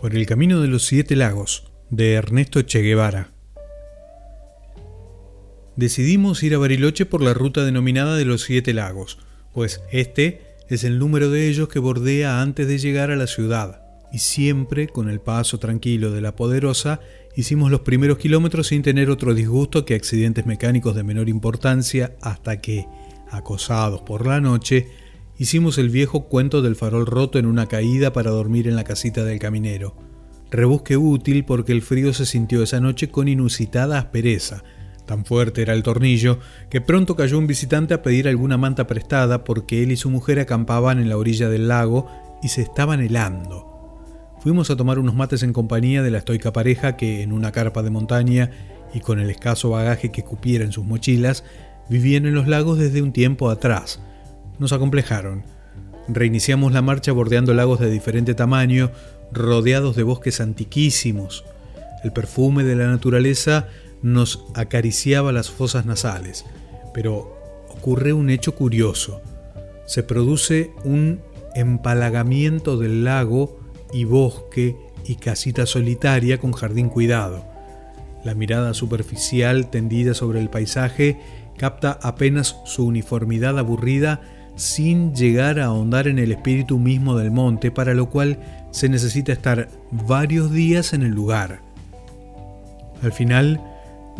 Por el camino de los siete lagos, de Ernesto Che Guevara. Decidimos ir a Bariloche por la ruta denominada de los siete lagos, pues este es el número de ellos que bordea antes de llegar a la ciudad, y siempre, con el paso tranquilo de la poderosa, hicimos los primeros kilómetros sin tener otro disgusto que accidentes mecánicos de menor importancia hasta que, acosados por la noche, hicimos el viejo cuento del farol roto en una caída para dormir en la casita del caminero. Rebusque útil porque el frío se sintió esa noche con inusitada aspereza. Tan fuerte era el tornillo que pronto cayó un visitante a pedir alguna manta prestada porque él y su mujer acampaban en la orilla del lago y se estaban helando. Fuimos a tomar unos mates en compañía de la estoica pareja que, en una carpa de montaña y con el escaso bagaje que cupiera en sus mochilas, vivían en los lagos desde un tiempo atrás. Nos acomplejaron. Reiniciamos la marcha bordeando lagos de diferente tamaño, rodeados de bosques antiquísimos. El perfume de la naturaleza nos acariciaba las fosas nasales, pero ocurre un hecho curioso. Se produce un empalagamiento del lago y bosque y casita solitaria con jardín cuidado. La mirada superficial tendida sobre el paisaje capta apenas su uniformidad aburrida sin llegar a ahondar en el espíritu mismo del monte, para lo cual se necesita estar varios días en el lugar. Al final,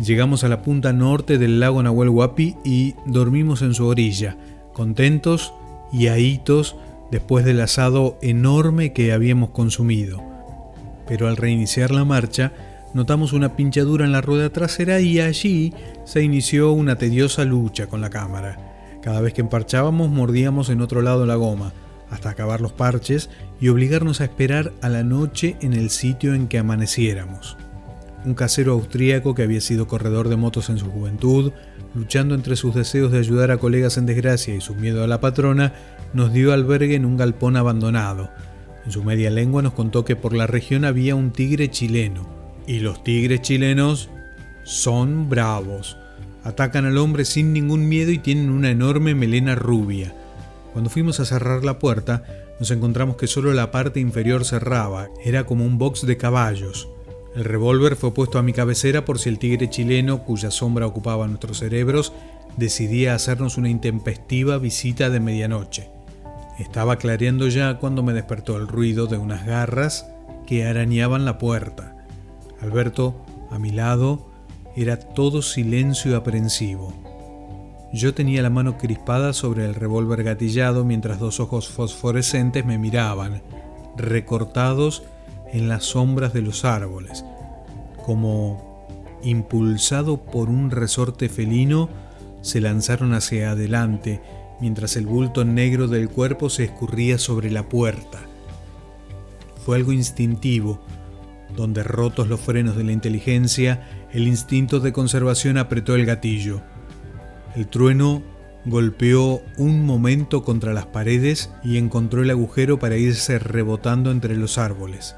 llegamos a la punta norte del lago Nahuel Huapi y dormimos en su orilla, contentos y ahitos después del asado enorme que habíamos consumido. Pero al reiniciar la marcha, notamos una pinchadura en la rueda trasera y allí se inició una tediosa lucha con la cámara. Cada vez que emparchábamos mordíamos en otro lado la goma, hasta acabar los parches y obligarnos a esperar a la noche en el sitio en que amaneciéramos. Un casero austríaco que había sido corredor de motos en su juventud, luchando entre sus deseos de ayudar a colegas en desgracia y su miedo a la patrona, nos dio albergue en un galpón abandonado. En su media lengua nos contó que por la región había un tigre chileno. Y los tigres chilenos son bravos. Atacan al hombre sin ningún miedo y tienen una enorme melena rubia. Cuando fuimos a cerrar la puerta, nos encontramos que solo la parte inferior cerraba, era como un box de caballos. El revólver fue puesto a mi cabecera por si el tigre chileno, cuya sombra ocupaba nuestros cerebros, decidía hacernos una intempestiva visita de medianoche. Estaba clareando ya cuando me despertó el ruido de unas garras que arañaban la puerta. Alberto, a mi lado, era todo silencio aprensivo. Yo tenía la mano crispada sobre el revólver gatillado mientras dos ojos fosforescentes me miraban, recortados en las sombras de los árboles, como impulsado por un resorte felino, se lanzaron hacia adelante mientras el bulto negro del cuerpo se escurría sobre la puerta. Fue algo instintivo, donde rotos los frenos de la inteligencia, el instinto de conservación apretó el gatillo. El trueno golpeó un momento contra las paredes y encontró el agujero para irse rebotando entre los árboles.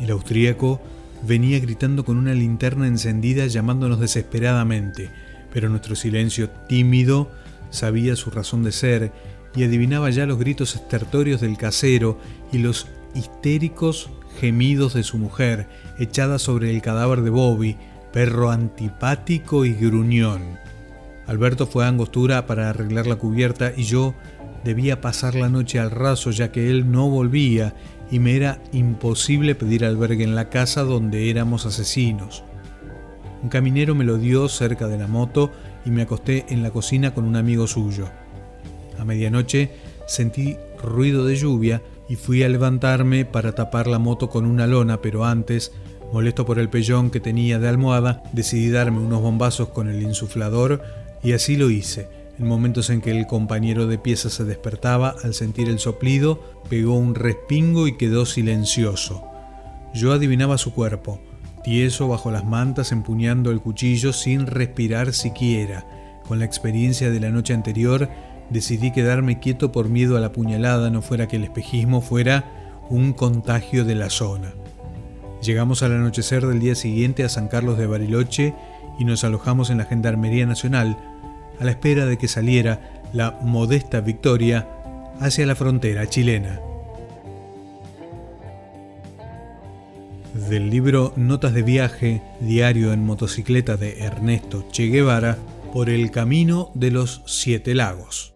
El austríaco venía gritando con una linterna encendida llamándonos desesperadamente, pero nuestro silencio tímido sabía su razón de ser y adivinaba ya los gritos estertorios del casero y los histéricos gemidos de su mujer echada sobre el cadáver de Bobby, perro antipático y gruñón. Alberto fue a Angostura para arreglar la cubierta y yo debía pasar la noche al raso ya que él no volvía y me era imposible pedir albergue en la casa donde éramos asesinos. Un caminero me lo dio cerca de la moto y me acosté en la cocina con un amigo suyo. A medianoche sentí ruido de lluvia y fui a levantarme para tapar la moto con una lona, pero antes, molesto por el pellón que tenía de almohada, decidí darme unos bombazos con el insuflador y así lo hice. En momentos en que el compañero de pieza se despertaba, al sentir el soplido, pegó un respingo y quedó silencioso. Yo adivinaba su cuerpo, tieso bajo las mantas empuñando el cuchillo sin respirar siquiera. Con la experiencia de la noche anterior, decidí quedarme quieto por miedo a la puñalada, no fuera que el espejismo fuera un contagio de la zona. Llegamos al anochecer del día siguiente a San Carlos de Bariloche y nos alojamos en la Gendarmería Nacional, a la espera de que saliera la modesta Victoria hacia la frontera chilena. del libro Notas de viaje, diario en motocicleta de Ernesto Che Guevara, por el camino de los siete lagos.